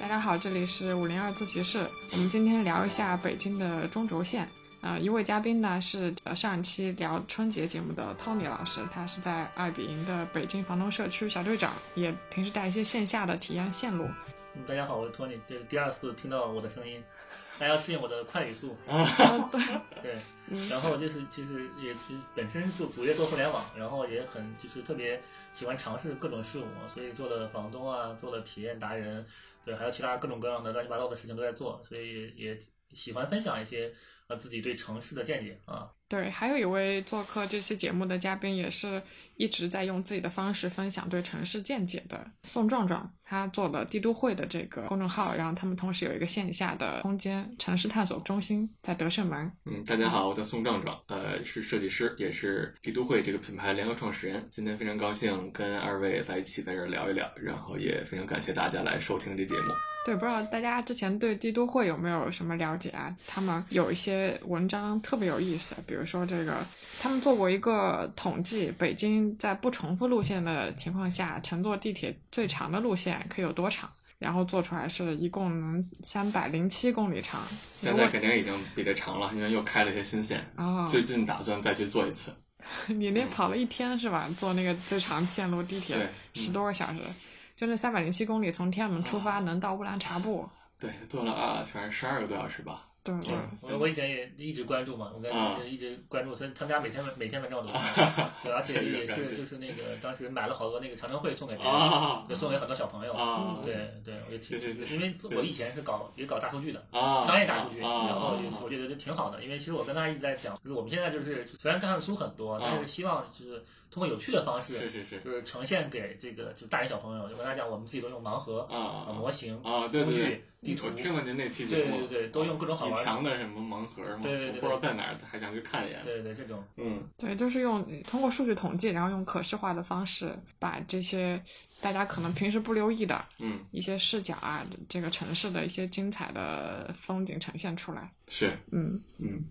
大家好，这里是五零二自习室。我们今天聊一下北京的中轴线。呃，一位嘉宾呢是呃上一期聊春节节目的 Tony 老师，他是在爱彼迎的北京房东社区小队长，也平时带一些线下的体验线路。嗯，大家好，我是 Tony，这是第二次听到我的声音，大家要适应我的快语速。对，对，然后就是其实也是本身就主业做互联网，然后也很就是特别喜欢尝试各种事物，所以做了房东啊，做了体验达人，对，还有其他各种各样的乱七八糟的事情都在做，所以也喜欢分享一些呃自己对城市的见解啊。对，还有一位做客这期节目的嘉宾，也是一直在用自己的方式分享对城市见解的宋壮壮，他做了帝都会的这个公众号，然后他们同时有一个线下的空间城市探索中心在德胜门。嗯，大家好，我叫宋壮壮，呃，是设计师，也是帝都会这个品牌联合创始人。今天非常高兴跟二位在一起在这儿聊一聊，然后也非常感谢大家来收听这节目。对，不知道大家之前对帝都会有没有什么了解啊？他们有一些文章特别有意思，比如说这个，他们做过一个统计，北京在不重复路线的情况下，乘坐地铁最长的路线可以有多长？然后做出来是一共能三百零七公里长。现在肯定已经比这长了，因为又开了一些新线。哦，最近打算再去做一次。你那跑了一天是吧？坐那个最长线路地铁十多个小时。就那三百零七公里，从天安门出发能到乌兰察布。对，坐了啊，全是十二个多小时吧。对对，我我以前也一直关注嘛，我跟一直关注，所以他们家每天每天晚上我都对，而且也是就是那个当时买了好多那个长城会送给别人，也送给很多小朋友。对对，我就挺因为我以前是搞也搞大数据的，商业大数据，然后我觉得就挺好的，因为其实我跟他一直在讲，就是我们现在就是虽然看的书很多，但是希望就是通过有趣的方式，是是是，就是呈现给这个就大人小朋友，就跟他讲，我们自己都用盲盒啊模型啊工具。地图，听了您那期节目，对对对，都用各种好玩的墙的什么盲盒嘛，对对对，不知道在哪儿，还想去看一眼。对对，这种，嗯，对，就是用通过数据统计，然后用可视化的方式，把这些大家可能平时不留意的，嗯，一些视角啊，这个城市的一些精彩的风景呈现出来。是，嗯。嗯。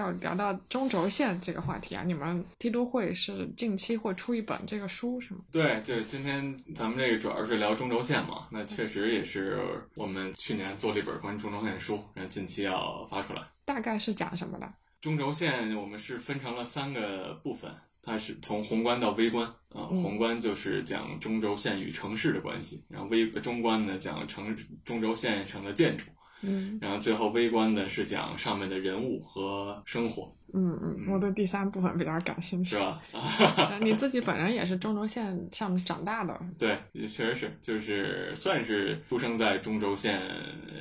要聊到中轴线这个话题啊，你们帝都会是近期会出一本这个书是吗？对，就今天咱们这个主要是聊中轴线嘛，那确实也是我们去年做了一本关于中轴线的书，然后近期要发出来。大概是讲什么的？中轴线我们是分成了三个部分，它是从宏观到微观啊，宏观就是讲中轴线与城市的关系，然后微中观呢讲城中轴线上的建筑。嗯，然后最后微观的是讲上面的人物和生活。嗯嗯，我对第三部分比较感兴趣，是吧？你自己本人也是中轴线上面长大的，对，也确实是，就是算是出生在中轴线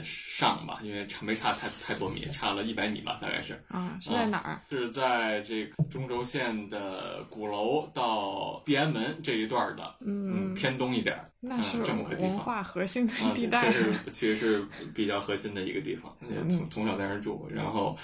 上吧，因为差没差太太多米，差了一百米吧，大概是。啊，是在哪儿？是在这个中轴线的鼓楼到地安门这一段的，嗯，偏东一点，那是这么个地方，文化核心的地带，确实确实是比较核心的一个地方，从从小在那儿住，然后。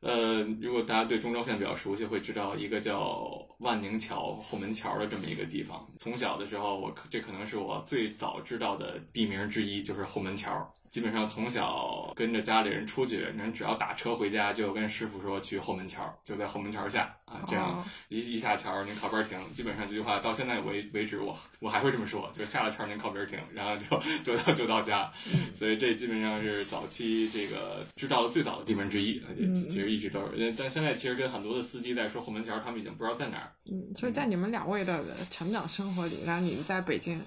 呃，如果大家对中轴线比较熟悉，会知道一个叫万宁桥后门桥的这么一个地方。从小的时候，我这可能是我最早知道的地名之一，就是后门桥。基本上从小跟着家里人出去，人只要打车回家，就跟师傅说去后门桥，就在后门桥下啊，这样一一下桥您靠边停。基本上这句话到现在为为止，我我还会这么说，就下了桥您靠边停，然后就就到就到家。所以这基本上是早期这个知道的最早的地名之一，其实一直都是。但现在其实跟很多的司机在说后门桥，他们已经不知道在哪儿。嗯，所以在你们两位的成长生活里，然后你们在北京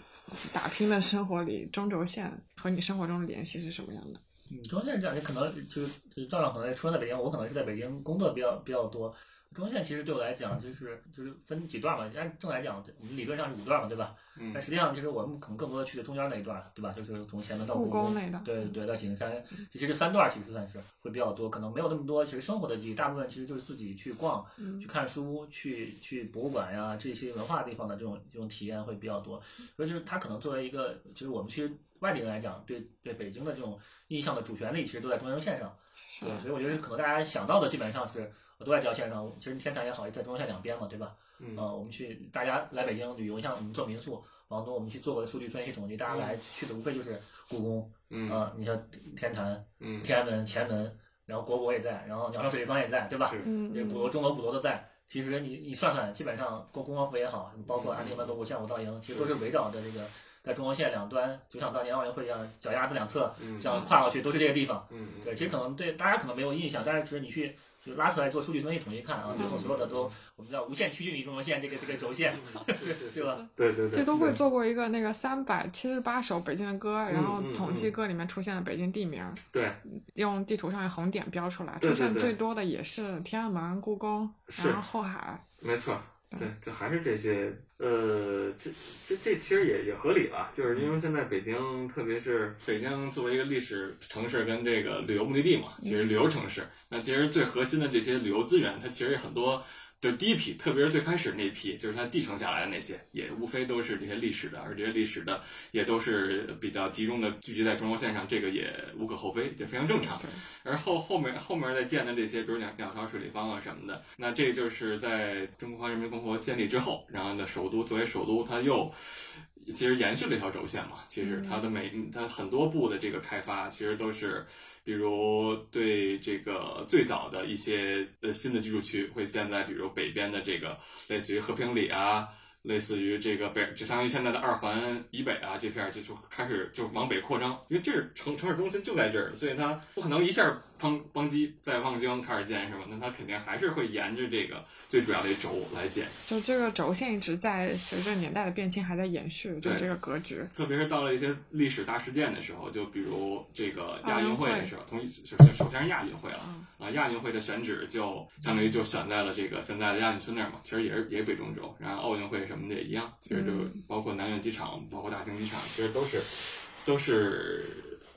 打拼的生活里，中轴线和你生活中的联系是什么样的？嗯，中轴线这样，你可能就是就是赵亮可能出生在北京，我可能是在北京工作比较比较多。中轴线其实对我来讲，就是就是分几段嘛。按正来讲，我们理论上是五段嘛，对吧？嗯。但实际上，其实我们可能更多的去的中间那一段，对吧？就是从前门到故宫那的。对对，到景山，其实这三段其实算是会比较多，可能没有那么多。其实生活的记忆，大部分其实就是自己去逛、去看书、去去博物馆呀这些文化地方的这种这种体验会比较多。所以就是它可能作为一个，其实我们其实外地人来讲，对对北京的这种印象的主旋律，其实都在中轴线上。对，所以我觉得可能大家想到的基本上是。都在这条线上，其实天坛也好，也在中轴线两边嘛，对吧？嗯，我们去，大家来北京旅游，像我们做民宿，房东，我们去做过的数据分析统计，大家来去的无非就是故宫，嗯，啊你像天坛，嗯，天安门、前门，然后国博也在，然后鸟巢水立方也在，对吧？嗯，鼓楼、钟楼、鼓楼都在。其实你你算算，基本上故宫王府也好，包括安定门、锣鼓、项武道营，其实都是围绕着这个在中轴线两端，就像当年奥运会一样，脚丫子两侧嗯这样跨过去都是这个地方。嗯，对，其实可能对大家可能没有印象，但是其实你去就拉出来做数据分析统计看啊，最后所有的都我们叫无限趋近于中轴线这个这个轴线，对吧？对对对，这都会做过一个那个三百七十八首北京的歌，然后嗯统计歌里面出现了北京地名，对。用地图上的红点标出来，出现最多的也是天安门、故宫，是。然后后海。没错，对，这还是这些，呃，这这这其实也也合理了，就是因为现在北京，特别是北京作为一个历史城市跟这个旅游目的地嘛，其实旅游城市，那其实最核心的这些旅游资源，它其实也很多。就第一批，特别是最开始那批，就是他继承下来的那些，也无非都是这些历史的，而这些历史的也都是比较集中的聚集在中轴线上，这个也无可厚非，就非常正常。而后后面后面再建的这些，比如两两条水立方啊什么的，那这就是在中华人民共和国建立之后，然后呢，首都作为首都，它又其实延续了这条轴线嘛。其实它的每它很多部的这个开发，其实都是，比如对这个最早的一些呃新的居住区会建在比如北边的这个类似于和平里啊。类似于这个北，就相当于现在的二环以北啊这片儿，就就开始就往北扩张，因为这是城城市中心就在这儿，所以它不可能一下邦邦基在望京开始建是吧？那它肯定还是会沿着这个最主要的轴来建，就这个轴线一直在随着年代的变迁还在延续，就这个格局。特别是到了一些历史大事件的时候，就比如这个亚运会的时候，从首首先是亚运会了啊，亚运会的选址就相当于就选在了这个现在的亚运村那儿嘛，其实也是也是北中轴，然后奥运会什么的也一样，其实就包括南苑机场，包括大兴机场，其实都是都是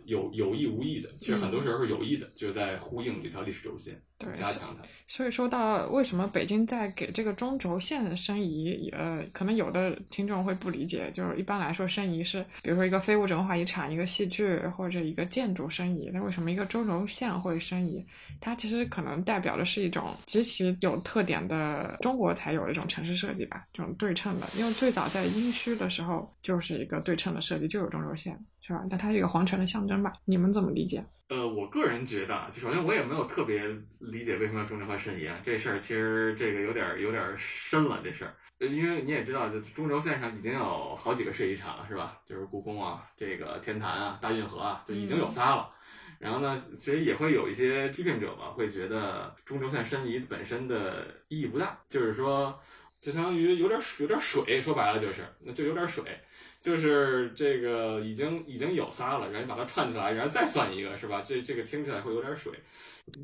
有有意无意的，其实很多时候是有意的，就是在呼应这条历史轴线，对加强它。所以说到为什么北京在给这个中轴线申遗，呃，可能有的听众会不理解，就是一般来说申遗是，比如说一个非物质文化遗产、一个戏剧或者一个建筑申遗，那为什么一个中轴线会申遗？它其实可能代表的是一种极其有特点的中国才有的一种城市设计吧，这种对称的，因为最早在殷墟的时候就是一个对称的设计，就有中轴线，是吧？但它是一个皇权的象征吧？你们怎么理解？呃，我个人觉得啊，就首先我也没有特别理解为什么要中轴化申遗啊，这事儿其实这个有点有点深了，这事儿，呃因为你也知道，就中轴线上已经有好几个设计厂了，是吧？就是故宫啊，这个天坛啊，大运河啊，就已经有仨了。然后呢，其实也会有一些批评者吧，会觉得中轴线申遗本身的意义不大，就是说，就相当于有点有点水，说白了就是，那就有点水。就是这个已经已经有仨了，然后你把它串起来，然后再算一个，是吧？这这个听起来会有点水。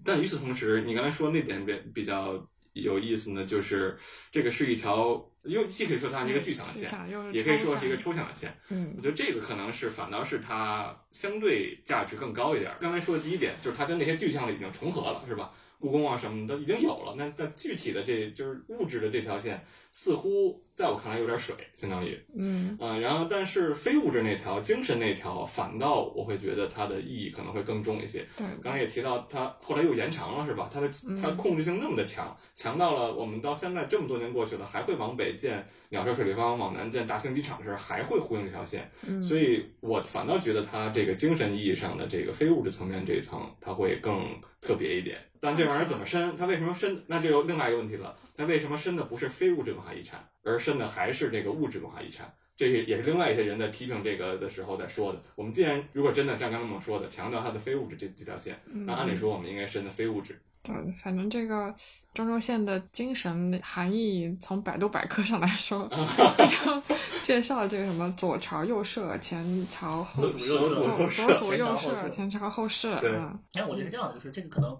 但与此同时，你刚才说那点比比较有意思呢，就是这个是一条，又既可以说它是一个具象的线，也可以说是一个抽象的线。嗯我觉得这个可能是反倒是它相对价值更高一点。刚才说的第一点就是它跟那些具象的已经重合了，是吧？故宫啊什么的已经有了，那那具体的这就是物质的这条线，似乎在我看来有点水，相当于。嗯啊、然后但是非物质那条、精神那条，反倒我会觉得它的意义可能会更重一些。对，刚才也提到，它后来又延长了，是吧？它的它控制性那么的强，强到了我们到现在这么多年过去了，还会往北建鸟巢水立方，往南建大兴机场的时候，还会呼应这条线。嗯所以我反倒觉得它这个精神意义上的这个非物质层面这一层，它会更特别一点。但这玩意儿怎么申？它为什么申？那就有另外一个问题了，它为什么申的不是非物质文化遗产，而申的还是这个物质文化遗产？这也也是另外一些人在批评这个的时候在说的。我们既然如果真的像刚刚我们说的，强调它的非物质这这条线，那按理说我们应该申的非物质。对，反正这个中轴线的精神含义，从百度百科上来说，就 介绍这个什么左朝右射，前朝后左右射左左左右前朝后射射，前朝后射，对嗯哎，我觉得是这样的，就是这个可能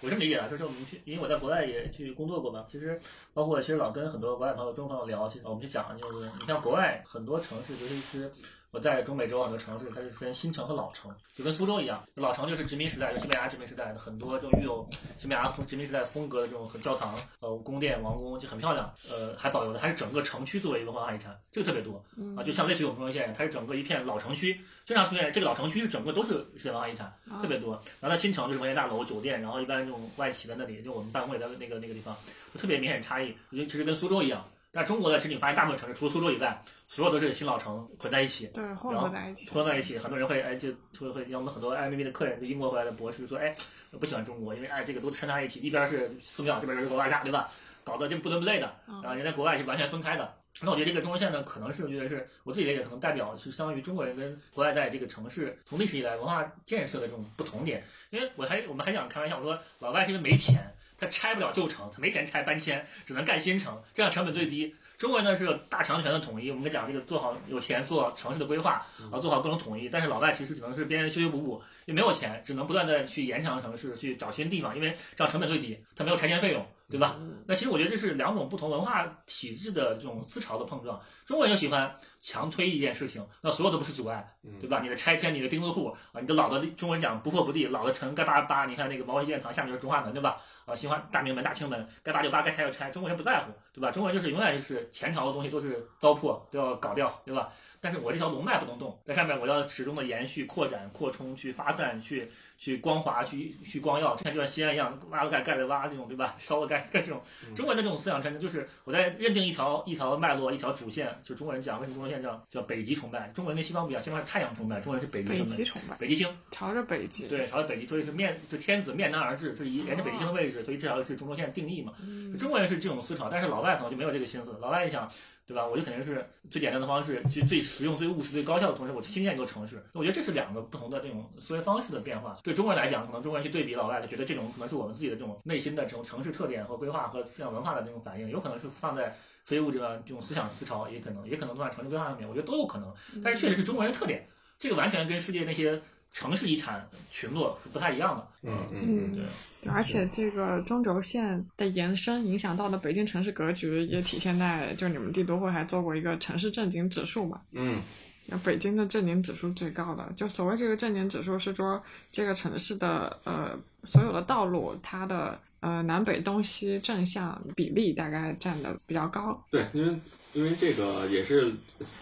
我这么理解啊，就是我们去，因为我在国外也去工作过嘛，其实包括其实老跟很多国外朋友、中国朋友聊，其实我们就讲，就是你像国外很多城市，尤其是我在中美洲很多城市，它是分新城和老城，就跟苏州一样，老城就是殖民时代，就西班牙殖民时代的很多这种具有西班牙风殖民时代风格的这种很教堂、呃宫殿、王宫就很漂亮，呃还保留的还是整个城区作为一个文化遗产，这个特别多啊，就像类似于我们中轴线，它是整个一片老城区，经常出现这个老城区是整个都是世界文化遗产，特别多。然后在新城就是文业大楼、酒店，然后一般这种外企在那里，就我们办公也在那个那个地方，就特别明显差异。我觉得其实跟苏州一样，但中国的其实你发现大部分城市除了苏州以外，所有都是新老城混在一起。对，混合在一起，混在一起，很多人会哎就会会，让我们很多 IMB 的客人，就英国回来的博士说，哎，不喜欢中国，因为哎这个都掺在一起，一边是寺庙，这边是国大厦，对吧？搞得就不伦不类的，然后人在国外是完全分开的。那我觉得这个中轴线呢，可能是我觉得是我自己理解，可能代表是相当于中国人跟国外在这个城市从历史以来文化建设的这种不同点。因为我还我们还想开玩笑，我说老外是因为没钱，他拆不了旧城，他没钱拆搬迁，只能盖新城，这样成本最低。中国人呢是有大强权的统一，我们讲这个做好有钱做城市的规划，啊做好各种统一。但是老外其实只能是边修修补补，也没有钱，只能不断的去延长城市，去找新地方，因为这样成本最低，他没有拆迁费用。对吧？那其实我觉得这是两种不同文化体制的这种思潮的碰撞。中国人就喜欢强推一件事情，那所有都不是阻碍，对吧？你的拆迁，你的钉子户啊，你的老的中文讲不破不立，老的城该扒扒。你看那个毛主席纪念堂下面就是中华门，对吧？啊，喜欢大明门、大清门该扒就扒，该拆就拆。中国人不在乎，对吧？中国人就是永远就是前朝的东西都是糟粕都要搞掉，对吧？但是我这条龙脉不能动，在上面我要始终的延续、扩展、扩充、去发散、去去光华、去去光耀，像就像西安一样，挖了盖，盖了挖，这种对吧？烧了盖，这种中国人的这种思想真的就是我在认定一条一条脉络、一条主线，就中国人讲为什么中国线叫叫北极崇拜？中国人跟西方不一样，西方是太阳崇拜，中国人是北极北极崇拜，北极星朝着北极，对，朝着北极，所以是面就天子面南而至，是以沿着北极星的位置，所以这条是中轴线定义嘛。中国人是这种思潮，但是老外可能就没有这个心思，老外一想。对吧？我就肯定是最简单的方式，去最实用、最务实、最高效的同时，我去新建一座城市。我觉得这是两个不同的这种思维方式的变化。对中国人来讲，可能中国人去对比老外，他觉得这种可能是我们自己的这种内心的这种城市特点和规划和思想文化的这种反应，有可能是放在非物质的这种思想思潮，也可能也可能放在城市规划上面。我觉得都有可能。但是确实是中国人特点，这个完全跟世界那些。城市遗产群落是不太一样的，嗯嗯对，而且这个中轴线的延伸影响到的北京城市格局，也体现在就你们帝都会还做过一个城市正经指数嘛，嗯，那北京的正经指数最高的，就所谓这个正经指数是说这个城市的呃所有的道路它的呃南北东西正向比例大概占的比较高，对，因为因为这个也是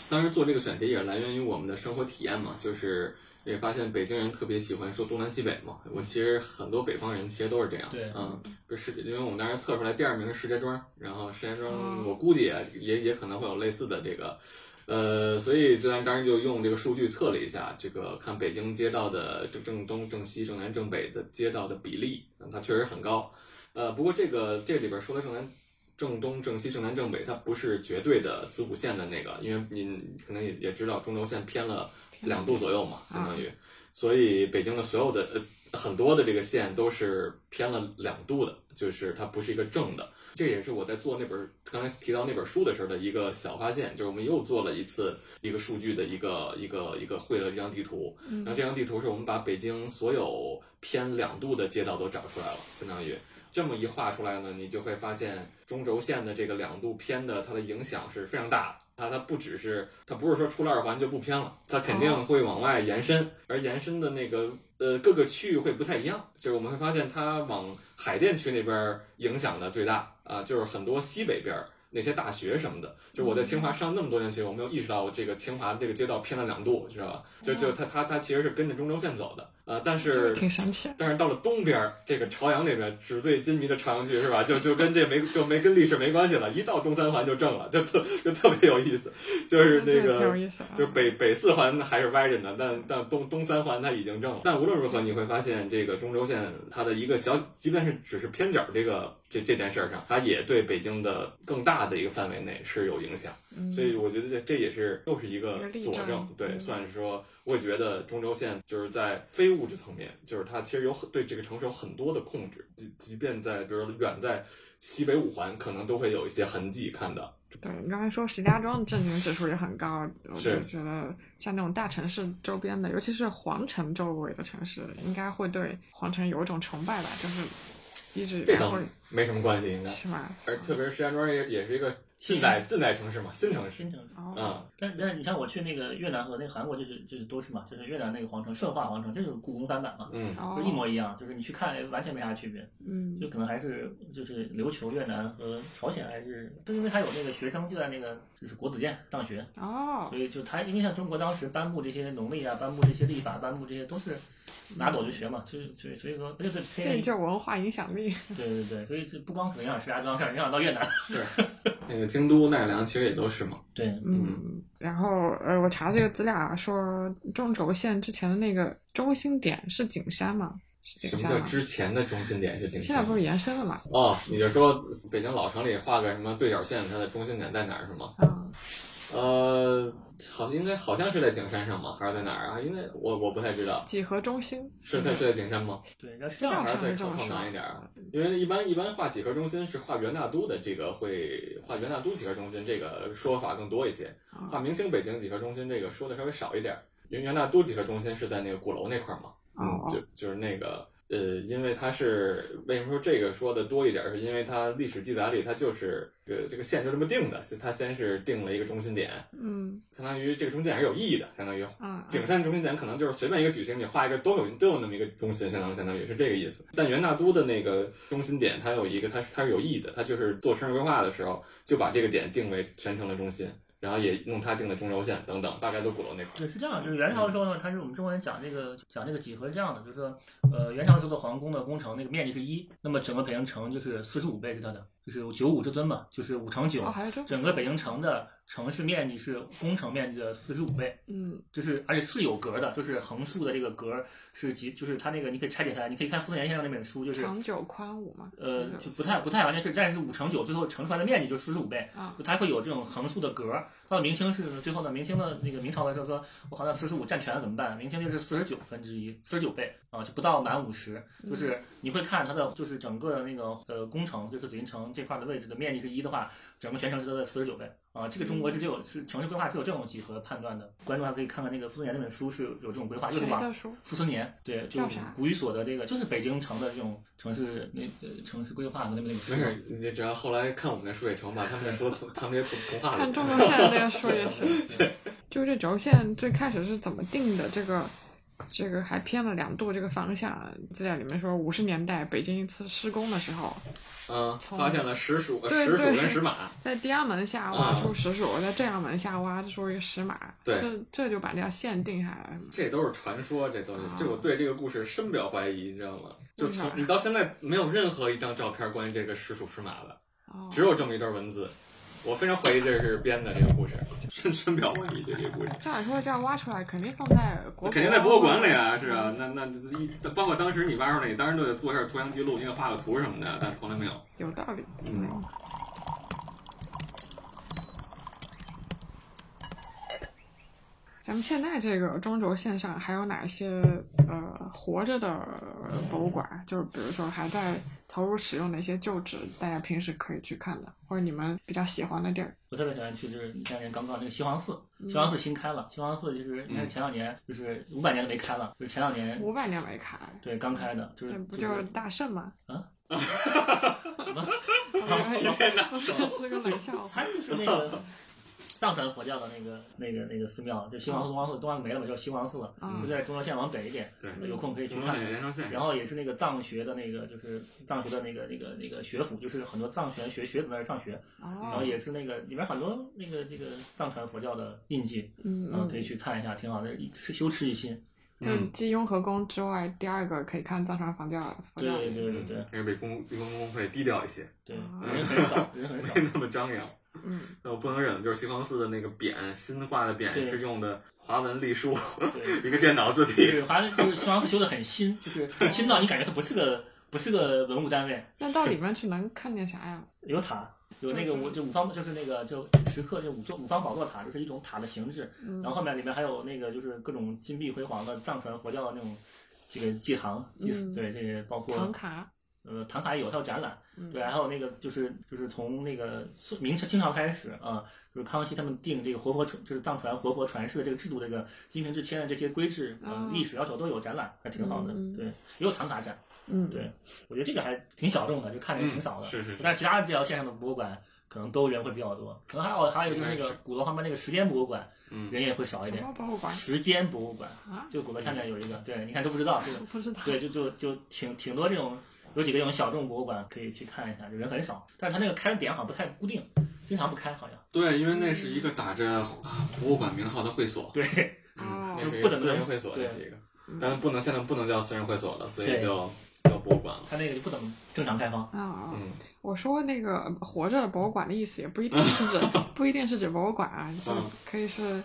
当时做这个选题也是来源于我们的生活体验嘛，就是。也发现北京人特别喜欢说东南西北嘛，我其实很多北方人其实都是这样，对，嗯，不是，因为我们当时测出来第二名是石家庄，然后石家庄我估计也也也可能会有类似的这个，呃，所以咱当时就用这个数据测了一下，这个看北京街道的正正东正西正南正北的街道的比例，它确实很高，呃，不过这个这里边说的正南正东正西正南正北，它不是绝对的子午线的那个，因为您可能也也知道中轴线偏了。两度左右嘛，相当于，所以北京的所有的呃很多的这个线都是偏了两度的，就是它不是一个正的。这也是我在做那本刚才提到那本书的时候的一个小发现，就是我们又做了一次一个数据的一个一个一个绘了这张地图。然后这张地图是我们把北京所有偏两度的街道都找出来了，相当于这么一画出来呢，你就会发现中轴线的这个两度偏的它的影响是非常大的。它它不只是，它不是说出了二环就不偏了，它肯定会往外延伸，而延伸的那个呃各个区域会不太一样，就是我们会发现它往海淀区那边影响的最大啊，就是很多西北边那些大学什么的，就我在清华上那么多年学，我没有意识到我这个清华这个街道偏了两度，知道吧？就就它它它其实是跟着中轴线走的。呃，但是挺神奇。但是到了东边，这个朝阳那边纸醉金迷的朝阳区是吧？就就跟这没就没跟历史没关系了，一到中三环就正了，就特就特别有意思。就是那个，就是北北四环还是歪着呢，但但东东三环它已经正了。但无论如何，你会发现这个中轴线它的一个小，即便是只是偏角这个这这件事儿上，它也对北京的更大的一个范围内是有影响。所以我觉得这这也是又是一个佐证，对，算是说，我也觉得中轴线就是在非物质层面，就是它其实有很对这个城市有很多的控制，即即便在比如远在西北五环，可能都会有一些痕迹看到。对你刚才说石家庄的震惊指数也很高，我就觉得像那种大城市周边的，尤其是皇城周围的城市，应该会对皇城有一种崇拜吧，就是一直这倒没什么关系，应该是吗？而特别是石家庄也也是一个。近代近代城市嘛，新城市，新城市。啊。但是但是，你像我去那个越南和那个韩国，就是就是都是嘛，就是越南那个皇城圣化皇城，就是故宫翻版嘛，嗯，就一模一样，就是你去看完全没啥区别，嗯，就可能还是就是琉球越南和朝鲜还是，就因为它有那个学生就在那个就是国子监上学，哦，所以就他因为像中国当时颁布这些农历啊，颁布这些历法，颁布这些都是拿走就学嘛，就所以所以说，而且这就是文化影响力，对对对，所以这不光可能影响石家庄，事儿，影响到越南，是。那 个京都奈良。其实也都是嘛，对，嗯，然后呃，我查这个资料啊，说中轴线之前的那个中心点是景山嘛？是景山什么叫之前的中心点是景山？现在不是延伸了嘛？哦，你就说北京老城里画个什么对角线，它的中心点在哪儿是吗？啊，嗯，呃，好，应该好像是在景山上吗？还是在哪儿啊？因为我我不太知道，几何中心是在是在景山吗？对，要是这样还是再上是这么说靠靠南一点？因为一般一般画几何中心是画元大都的，这个会画元大都几何中心这个说法更多一些。啊画明清北京几何中心这个说的稍微少一点儿，因为元大都几何中心是在那个鼓楼那块儿嘛。嗯哦，就就是那个呃，因为它是为什么说这个说的多一点儿，是因为它历史记载里它就是这个这个线就这么定的，它先是定了一个中心点，嗯相当于这个中心点是有意义的，相当于嗯景山中心点可能就是随便一个矩形，你画一个都有都有那么一个中心，相当于相当于是这个意思。但元大都的那个中心点，它有一个它是它是有意义的，它就是做城市规划的时候就把这个点定为全城的中心，然后也用它定的中轴线等等，大概都鼓楼那块儿。对，是这样，就是元朝的时候呢，它是我们中国人讲这个讲这个几何是这样的，就是说，呃，元朝时候的皇宫的工程那个面积是一，那么整个北京城就是四十五倍是它的，就是九五之尊嘛，就是五乘九整个北京城的城市面积是工程面积的四十五倍，嗯就是而且是有格的，就是横竖的这个格是几，就是它那个你可以拆解下来，你可以看傅斯年先生那本书，就是长九宽五嘛，呃就不太不太完全是，但是五乘九最后乘出来的面积就四十五倍，啊就它会有这种横竖的格儿。到了明清是最后呢，明清的那个明朝的时候说，我好像四十五占全了怎么办？明清就是四十九分之一，四十九倍啊，就不到满五十。就是你会看它的就是整个的那个呃工程，就是紫禁城这块的位置的面积是一的话，整个全城是它的四十九倍啊。这个中国是就有是城市规划是有这种几何判断的。观众还可以看看那个傅斯年那本书是有这种规划，就是往谁的书？傅斯年对，就古语所的这个就是北京城的这种城市那呃城市规划的那么那个书没。事，你只要后来看我们的书也成，把他们的说同他们那些童童话看中轴线那个书也行。就是这轴线最开始是怎么定的？这个这个还偏了两度这个方向。资料里面说，五十年代北京一次施工的时候，嗯，发现了石鼠、呃石鼠对跟石马，在地安门下挖出石鼠，在正阳门下挖出一个石马，对这这就把这条线定下来了。这都是传说，这都是啊这我对这个故事深表怀疑，你知道吗？就从你到现在没有任何一张照片关于这个石鼠石马的，哦，只有这么一段文字。我非常怀疑这是编的这个故事，深深表怀疑对这个故事。这样说这样挖出来，肯定放在国肯定在博物馆里啊，嗯是啊，那那一包括当时你挖出来，你当然都得做一下图像记录，因为画个图什么的，但从来没有。有道理。嗯，咱们现在这个中轴线上还有哪些呃活着的博物馆？就是比如说还在投入使用的一些旧址，大家平时可以去看的，或者你们比较喜欢的地儿。我特别喜欢去，就是前两年刚刚那个西黄寺，嗯西黄寺新开了。西黄寺就是你看前两年就是五百年都没开了，就是前两年五百年没开，对刚开的，就是不就就是大圣吗？啊，什么？天哪！是个冷笑话。是那个藏传佛教的那个那个那个寺庙，就西王寺、东王寺，东王寺没了嘛，叫西王寺就在中轴线往北一点，对，有空可以去看然后也是那个藏学的那个，就是藏学的那个那个那个学府，就是很多藏传学学子在那儿上学，然后哦，也是那个里面很多那个这个藏传佛教的印记，嗯。嗯，可以嗯，去看一下，挺好的，一修持一心。就继雍和宫之外，第二个可以看藏传佛教。对对对对还是比公比公公会低调一些，对，啊人很少，人很少。没那么张扬。嗯，那我不能忍就是西方寺的那个匾，新画的匾是用的华文隶书，对，一个电脑字体。是好像就是西方寺修的很新，就是新到你感觉它不是个不是个文物单位，那到里面去能看见啥呀？有塔，有那个五就五方就是那个就石刻就五座五方宝座塔，就是一种塔的形制，嗯然后后面里面还有那个就是各种金碧辉煌的藏传佛教的那种这个祭堂祭祀，嗯对这些包括唐卡。呃唐卡有，它有展览，嗯对，还有那个就是就是从那个明朝清朝开始啊，就是康熙他们定这个活佛传就是藏传活佛传世的这个制度，这个金瓶制签的这些规制哦呃历史要求都有展览，还挺好的，嗯嗯对，也有唐卡展，嗯，对我觉得这个还挺小众的，就看的挺少的，嗯是是是但其他这条线上的博物馆可能都人会比较多，可能还有还有就是那个应该是鼓楼旁边那个时间博物馆，嗯人也会少一点。博物馆时间博物馆啊？就鼓楼下面有一个，对，你看都不知道这个，不知道。对，就就就挺挺多这种，有几个这种小众博物馆可以去看一下，就人很少，但是它那个开的点好像不太固定，经常不开好像。对，因为那是一个打着啊博物馆名号的会所，对，哦那是一不能个私人会所，对这是一个，但不能现在不能叫私人会所了，所以就叫博物馆了。它那个就不怎么正常开放。啊，嗯，我说那个活着的博物馆的意思，也不一定是指 不一定是指博物馆啊，就嗯可以是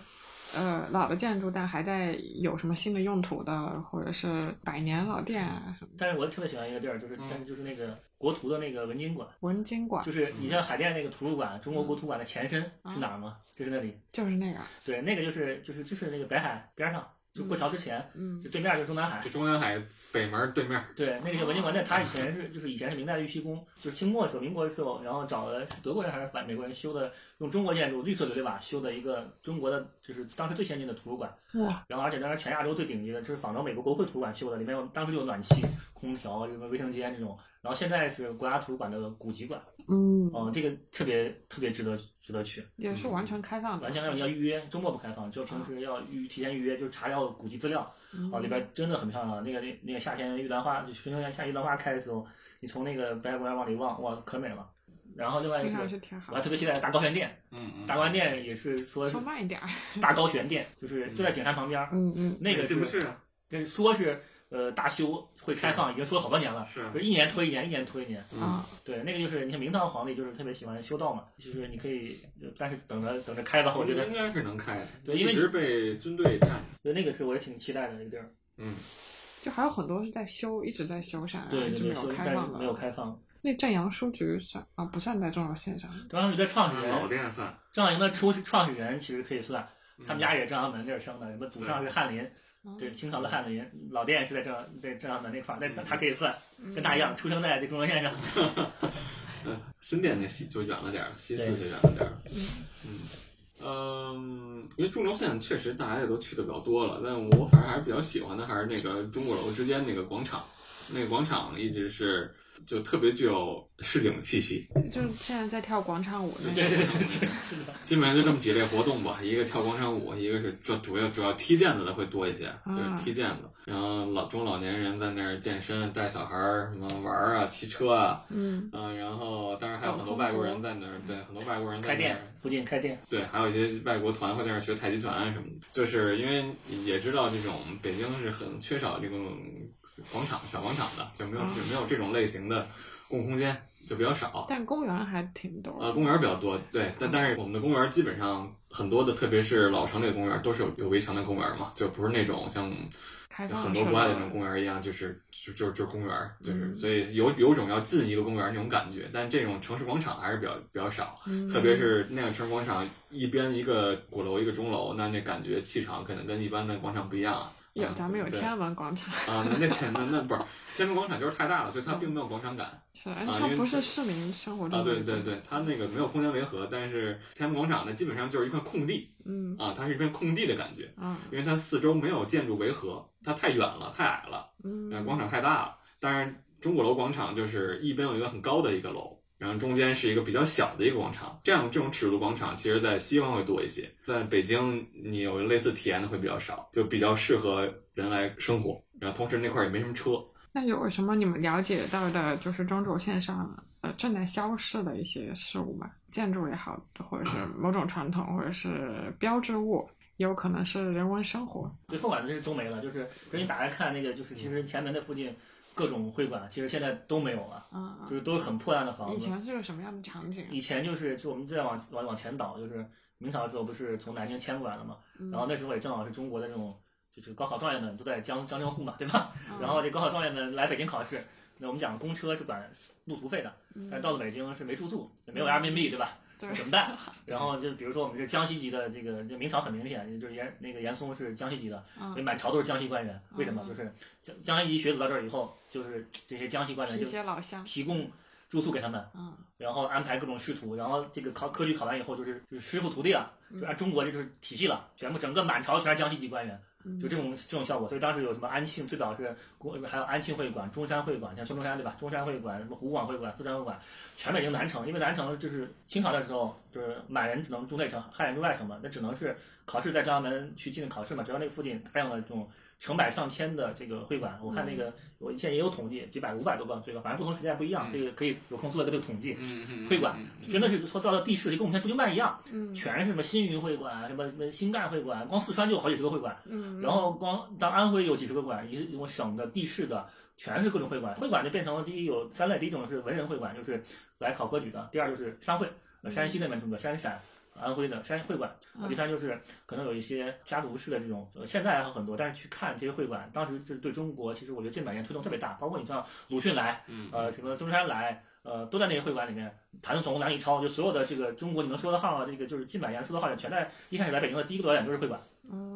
呃老的建筑，但还在有什么新的用途的，或者是百年老店啊什么。但是我特别喜欢一个地儿，就是但是就是那个国图的那个文津馆，文津馆就是你像海淀那个图书馆，中国国图馆的前身是哪儿吗？就是那里。就是那个，对，那个就是就是就是那个北海边上，就过桥之前，嗯就对面就是中南海就。中南海北门对面，对，那个叫文津馆，那它以前是就是以前是明代的玉溪宫，就是清末的时候、民国的时候，然后找了是德国人还是反美国人修的，用中国建筑绿色琉璃瓦修的一个中国的，就是当时最先进的图书馆。哇，然后而且当时全亚洲最顶级的，就是仿照美国国会图书馆修的，里面有当时就有暖气、空调、什么卫生间这种。然后现在是国家图书馆的古籍馆，嗯，嗯，这个特别特别值得值得去。也是完全开放的，完全要你要预约，周末不开放，就平时要预提前预约，就是查要古籍资料。嗯啊，里边真的很漂亮。那个那那个夏天玉兰花，就春秋夏玉兰花开的时候，你从那个北海公园往里望，哇，可美了。然后另外一个我还。特别期待大高悬殿。嗯嗯，大高悬殿也是说是说慢一点，大高悬殿，就是就在景山旁边儿。嗯嗯，那个是进不去啊，这说是呃大修会开放，已经说了好多年了，是。就一年推一年，一年推一年。嗯。啊，对，那个就是你看明朝皇帝就是特别喜欢修道嘛，就是你可以，但是等着等着开吧，我觉得。应该是能开，对因为一直被军队占，所以那个是我也挺期待的那个地儿。嗯，就还有很多是在修，一直在修啥，对就没有开放没有开放。那正阳书局算啊，不算在重要线上。中央书局的创始人老人店算，张小营的初创始人其实可以算，嗯。他们家也是正阳门那儿生的，什么祖上是翰林，嗯对，清朝的翰林，老店是在正在正阳门那块儿，嗯。那他可以算，跟他一样，出生在这中轴线上。嗯，新店那西就远了点儿，西四就远了点儿。嗯。嗯，因为中轴线确实大家也都去的比较多了，但我反正还是比较喜欢的，还是那个钟鼓楼之间那个广场，那个广场一直是就特别具有市井的气息。就是现在在跳广场舞那对对对。对，基本上就这么几类活动吧，一个跳广场舞，一个是主主要主要踢毽子的会多一些，就是踢毽子。然后老中老年人在那儿健身，带小孩儿什么玩儿啊、骑车啊，嗯，嗯、然后当然还有很多外国人在那儿，对，很多外国人在开那儿店附近开店，对，还有一些外国团会在那儿学太极拳啊什么的，就是因为也知道这种北京是很缺少这种广场小广场的，就没有、啊没有这种类型的公共空间，就比较少。但公园还挺多。呃，公园比较多，对，但但是我们的公园基本上很多的，特别是老城里的公园都是有有围墙的公园嘛，就不是那种像很多国外的那种公园一样，就是就就就是公园，就是、嗯所以有有种要进一个公园那种感觉，但这种城市广场还是比较比较少。嗯特别是那个城市广场，一边一个鼓楼，一个钟楼，那那感觉气场可能跟一般的广场不一样。有啊咱们有天安门广场，啊，那那天那那不是天安门广场就是太大了，所以它并没有广场感是，而且它不是市民生活中啊。对对对，它那个没有空间维和，但是天安门广场呢，基本上就是一块空地嗯啊，它是一片空地的感觉，嗯因为它四周没有建筑维和，它太远了，太矮了。嗯，呃，广场太大了。但是，钟鼓楼广场就是一边有一个很高的一个楼，然后中间是一个比较小的一个广场。这样这种尺度广场，其实在西方会多一些，在北京你有类似体验的会比较少，就比较适合人来生活。然后同时那块儿也没什么车。那有什么你们了解到的，就是中轴线上呃正在消逝的一些事物吗？建筑也好，或者是 某种传统，或者是标志物，也有可能是人文生活。对，不管这是都没了，就是可是你打开看那个，就是其实前门那附近各种会馆，其实现在都没有了，嗯，就是都是很破烂的房子以。前是个什么样的场景？以前就是就我们再往往往前倒，就是明朝的时候不是从南京迁过来的嘛，嗯然后那时候也正好是中国的这种就是高考状元们都在江江浙沪嘛，对吧？嗯然后这高考状元们来北京考试，那我们讲公车是管路途费的，但是到了北京是没住宿，也没有人民币，对吧？怎么办？然后就比如说我们是江西籍的这个，这明朝很明显，就是严那个严嵩是江西籍的，所以嗯，满朝都是江西官员。为什么？嗯就是江江西籍学子到这儿以后，就是这些江西官员提就些老乡。提供住宿给他们，嗯然后安排各种仕途，然后这个考科举考完以后就是就是师傅徒弟了，嗯就按中国这就是体系了，全部整个满朝全是江西籍官员，嗯就这种这种效果。所以当时有什么安庆，最早是国还有安庆会馆、中山会馆，像孙中山对吧？中山会馆、什么湖广会馆、四川会馆，全北京南城，因为南城就是清朝的时候，就是满人只能住内城，汉人住外城嘛，那只能是考试在朝阳门去进行考试嘛，只要那附近大量的这种。成百上千的这个会馆，我看那个我现在也有统计，几百、五百多个最高，反正不同时间不一样，这个可以有空做一个这个统计。嗯嗯会馆真的是说到了地市，就跟我们现在驻京办一样，嗯全是什么新余会馆，什么什么新干会馆，光四川就有好几十个会馆，嗯，然后光当安徽有几十个会馆，一一共省的地市的全是各种会馆。会馆就变成了第一有三类，第一种是文人会馆，就是来考科举的；第二就是商会，呃山西那边什么山陕。安徽的山会馆，第三就是可能有一些家族式的这种，呃现在还有很多，但是去看这些会馆，当时就是对中国，其实我觉得近百年推动特别大，包括你像鲁迅来，呃，什么中山来。呃，都在那些会馆里面，谭嗣同、梁启超，就所有的这个中国你能说的号，这个就是近百年说的号，全在一开始来北京的第一个导演就是会馆。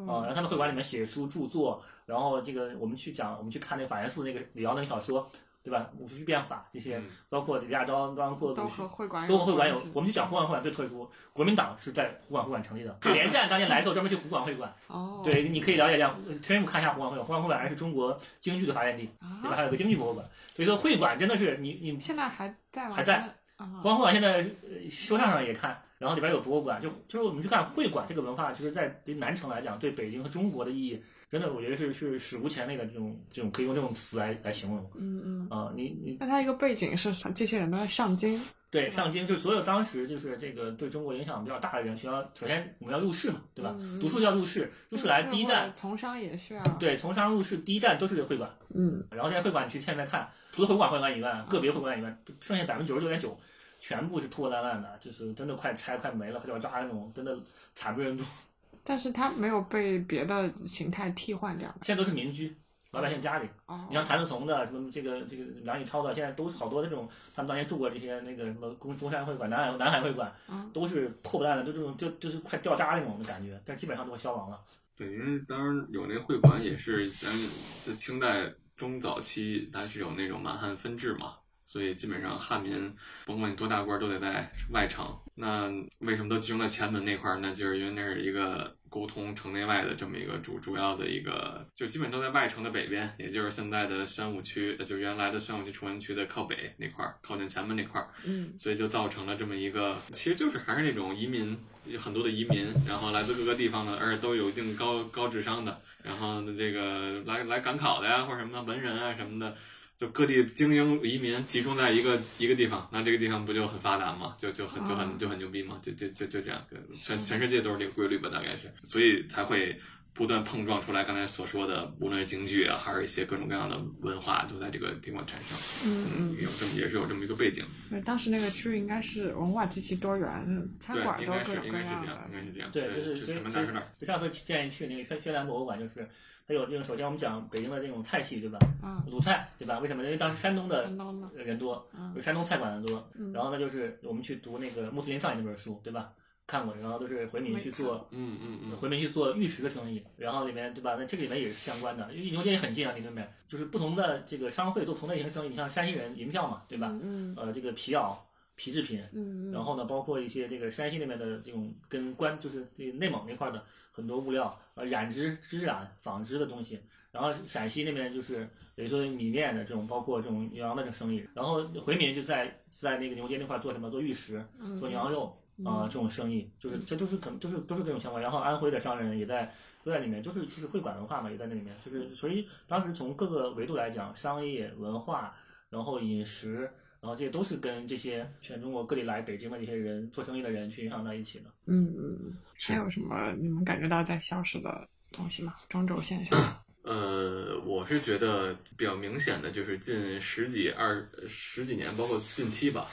啊，然后他们会馆里面写书著作，然后这个我们去讲，我们去看那个法源寺那个李敖那个小说。对吧？五福变法这些，包括李亚昭，包括都和会馆都和会馆有。我们去讲湖广会馆最特殊，国民党是在湖广会馆成立的。连战当年来的时候专门去湖广会馆。哦。对，你可以了解一下，全部看一下湖广会馆。湖广会馆还是中国京剧的发源地，对吧？还有个京剧博物馆。所以说会馆真的是你你现在还在吗？还在。湖广会馆现在说相声也看，然后里边有博物馆，就就是我们去看会馆这个文化，其实在对南城来讲，对北京和中国的意义。真的，我觉得是是史无前例的这种这种可以用这种词来来形容。嗯嗯啊，你你那它一个背景是这些人都在上京。对，上京就是所有当时就是这个对中国影响比较大的人，需要首先我们要入仕嘛，对吧？读书要入仕，入仕来第一站从商也需要。对，从商入仕第一站都是这会馆。嗯，然后这些会馆你去现在看，除了会馆会馆以外，个别会馆以外，剩下百分之九十九点九全部是破破烂烂的，就是真的快拆快没了，快掉渣那种，真的惨不忍睹。但是它没有被别的形态替换掉。现在都是民居，老百姓家里。哦。你像谭嗣同的什么这个这个梁启超的，现在都是好多这种，他们当年住过这些那个什么中中山会馆、南海南海会馆，都是破破烂的，就这种就就是快掉渣那种的感觉，但基本上都消亡了。对，因为当然有那会馆也是咱清代中早期，它是有那种满汉分治嘛。所以基本上汉民，甭管你多大官，都得在外城。那为什么都集中在前门那块儿？那就是因为那是一个沟通城内外的这么一个主主要的一个，就基本都在外城的北边，也就是现在的宣武区，就原来的宣武区崇文区的靠北那块儿，靠近前门那块儿。嗯，所以就造成了这么一个，其实就是还是那种移民，有很多的移民，然后来自各个地方的，而且都有一定高高智商的，然后这个来来赶考的呀，或者什么文人啊什么的。就各地精英移民集中在一个一个地方，那这个地方不就很发达嘛？就就很就很就很牛逼嘛？就就就就这样，全全世界都是这个规律吧，大概是，所以才会不断碰撞出来刚才所说的，无论是京剧啊，还是一些各种各样的文化，都在这个地方产生。嗯嗯，有这么也是有这么一个背景。当时那个区域应该是文化极其多元，餐馆都各种各样的。应该是这样，对，就是前门大师那儿。就上次建议去那个宣宣南博物馆，就是。它有这种，首先我们讲北京的这种菜系，对吧？嗯。鲁菜，对吧？为什么？因为当时山东的人多，就山东菜馆的多。然后呢，就是我们去读那个穆斯林上那本书，对吧？看过，然后都是回民去做，嗯嗯嗯，回民去做玉石的生意。然后里面，对吧？那这个里面也是相关的，因为牛街也很近啊，离对面。就是不同的这个商会做不同类型生意，你像山西人银票嘛，对吧？嗯。呃，这个皮袄。皮制品，嗯然后呢，包括一些这个山西那边的这种跟关，就是这内蒙那块的很多物料，呃，染织、织染、纺织的东西。然后陕西那边就是等于说米面的这种，包括这种牛羊的这生意。然后回民就在在那个牛街那块做什么？做玉石，做牛羊肉啊，这种生意，就是这就是可能就是都是这种相关。然后安徽的商人也在都在里面，就是就是会馆文化嘛，也在那里面。就是所以当时从各个维度来讲，商业文化，然后饮食。然后这些都是跟这些全中国各地来北京的这些人做生意的人去影响到一起的。嗯嗯，还有什么你们感觉到在消失的东西吗？中轴线上？呃，我是觉得比较明显的就是近十几二十几年，包括近期吧，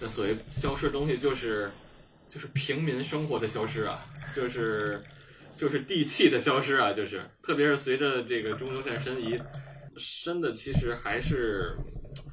那所谓消失的东西就是就是平民生活的消失啊，就是就是地气的消失啊，就是特别是随着这个中轴线申遗，申的其实还是。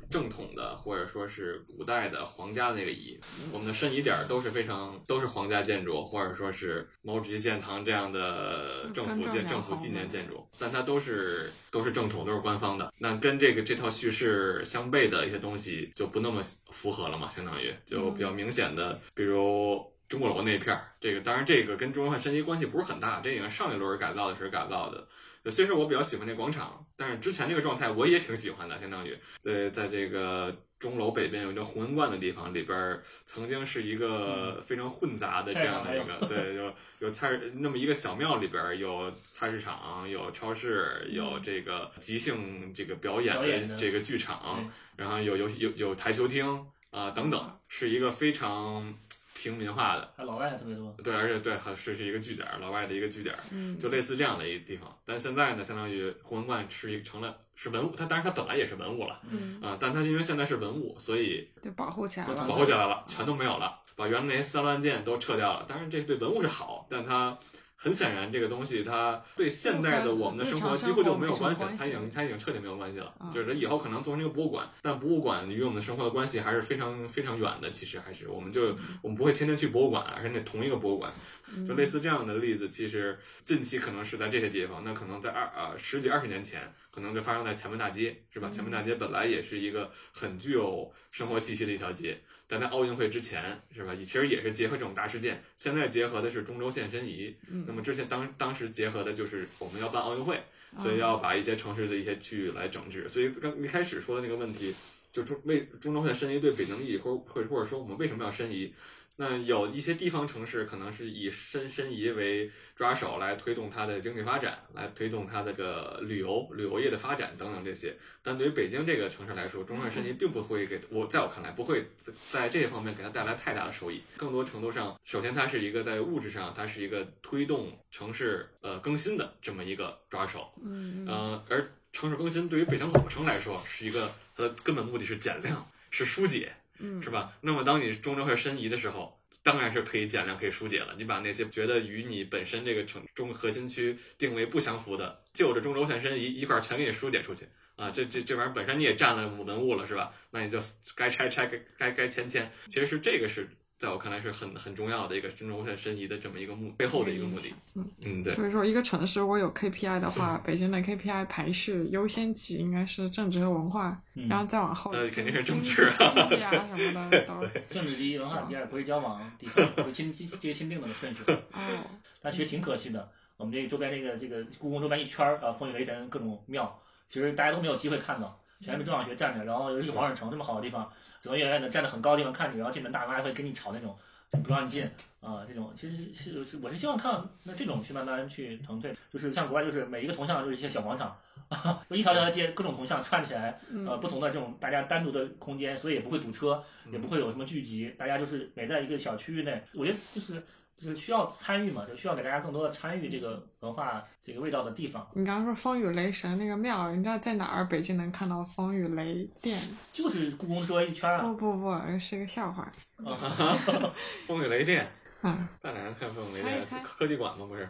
正统的，或者说是古代的皇家的那个仪，我们的申遗点都是非常都是皇家建筑，或者说是毛主席建堂这样的政府建政府纪念建筑，但它都是都是正统，都是官方的。那跟这个这套叙事相悖的一些东西就不那么符合了嘛，相当于就比较明显的，比如钟鼓楼那一片儿，这个当然这个跟中央和申遗关系不是很大，这个上一轮改造的时候改造的。虽说我比较喜欢那广场，但是之前那个状态我也挺喜欢的，相当于对，在这个钟楼北边有一个叫弘恩观的地方，里边曾经是一个非常混杂的这样的一个，对，有有菜那么一个小庙里边有菜市场，有超市，有这个即兴这个表演的这个剧场，然后有有有有台球厅啊等等，是一个非常平民化的，还老外也特别多。对，而且对，还是是一个据点，老外的一个据点，嗯，就类似这样的一个地方。但现在呢，相当于红文观是一成了是文物，它当然它本来也是文物了嗯，啊、但它因为现在是文物，所以就保护起来了。保护起来了，全都没有了，把原来那些三乱件都撤掉了。当然，这对文物是好，但它很显然，这个东西它对现在的我们的生活几乎就没有关系了，它已经它已经彻底没有关系了。啊就是以后可能做成一个博物馆，但博物馆与我们的生活的关系还是非常非常远的。其实还是我们就我们不会天天去博物馆，而是那同一个博物馆。嗯就类似这样的例子，其实近期可能是在这些地方，那可能在二呃十几二十年前，可能就发生在前门大街，是吧？嗯前门大街本来也是一个很具有生活气息的一条街，但在奥运会之前，是吧？其实也是结合这种大事件，现在结合的是中轴线申遗。嗯那么之前当当时结合的就是我们要办奥运会，啊所以要把一些城市的一些区域来整治。所以刚一开始说的那个问题，就中为中轴线申遗对北京意义，或或或者说我们为什么要申遗？那有一些地方城市可能是以申申遗为抓手来推动它的经济发展，来推动它这个旅游旅游业的发展等等这些。但对于北京这个城市来说，中轴线申遗并不会给我在我看来不会在这方面给它带来太大的收益。更多程度上，首先它是一个在物质上，它是一个推动城市呃更新的这么一个抓手。嗯嗯呃，而城市更新对于北京老城来说，是一个它的根本目的是减量，是疏解。嗯是吧？那么当你中轴线申遗的时候，当然是可以减量、可以疏解了。你把那些觉得与你本身这个城中核心区定位不相符的，就着中轴线申遗一块儿全给你疏解出去啊！这这这玩意儿本身你也占了文物了，是吧？那你就该拆拆，该该该迁迁。其实是这个是在我看来是很很重要的一个中轴线申遗的这么一个目背后的一个目的。嗯嗯，对。所以说，一个城市如果有 KPI 的话，北京的 KPI 排序优先级应该是政治和文化，嗯然后再往后呃肯定是政治啊经济啊 什么的都政治第一，文化第二，国际交往第三，国亲亲这个钦定的顺序。哦，但其实挺可惜的，我们这个周边这个这个故宫周边一圈儿啊，风雨雷神各种庙，其实大家都没有机会看到，全被中小学占着，然后尤其是皇上城这么好的地方，整个院院的站在很高的地方看你，然后进门大妈还会跟你吵那种。不让你进啊、这种其实是是我是希望看到那这种去慢慢去腾退，就是像国外就是每一个铜像就是一些小广场，就一条条街各种铜像串起来，呃，不同的这种大家单独的空间，所以也不会堵车，也不会有什么聚集，大家就是每在一个小区域内，我觉得就是就是需要参与嘛，就需要给大家更多的参与这个文化这个味道的地方，你刚刚说风雨雷神那个庙，你知道在哪儿北京能看到风雨雷电？就是故宫周围一圈不不不，是个笑话。风雨雷电，嗯，在哪儿看风雨雷电？猜猜科技馆吗？不是？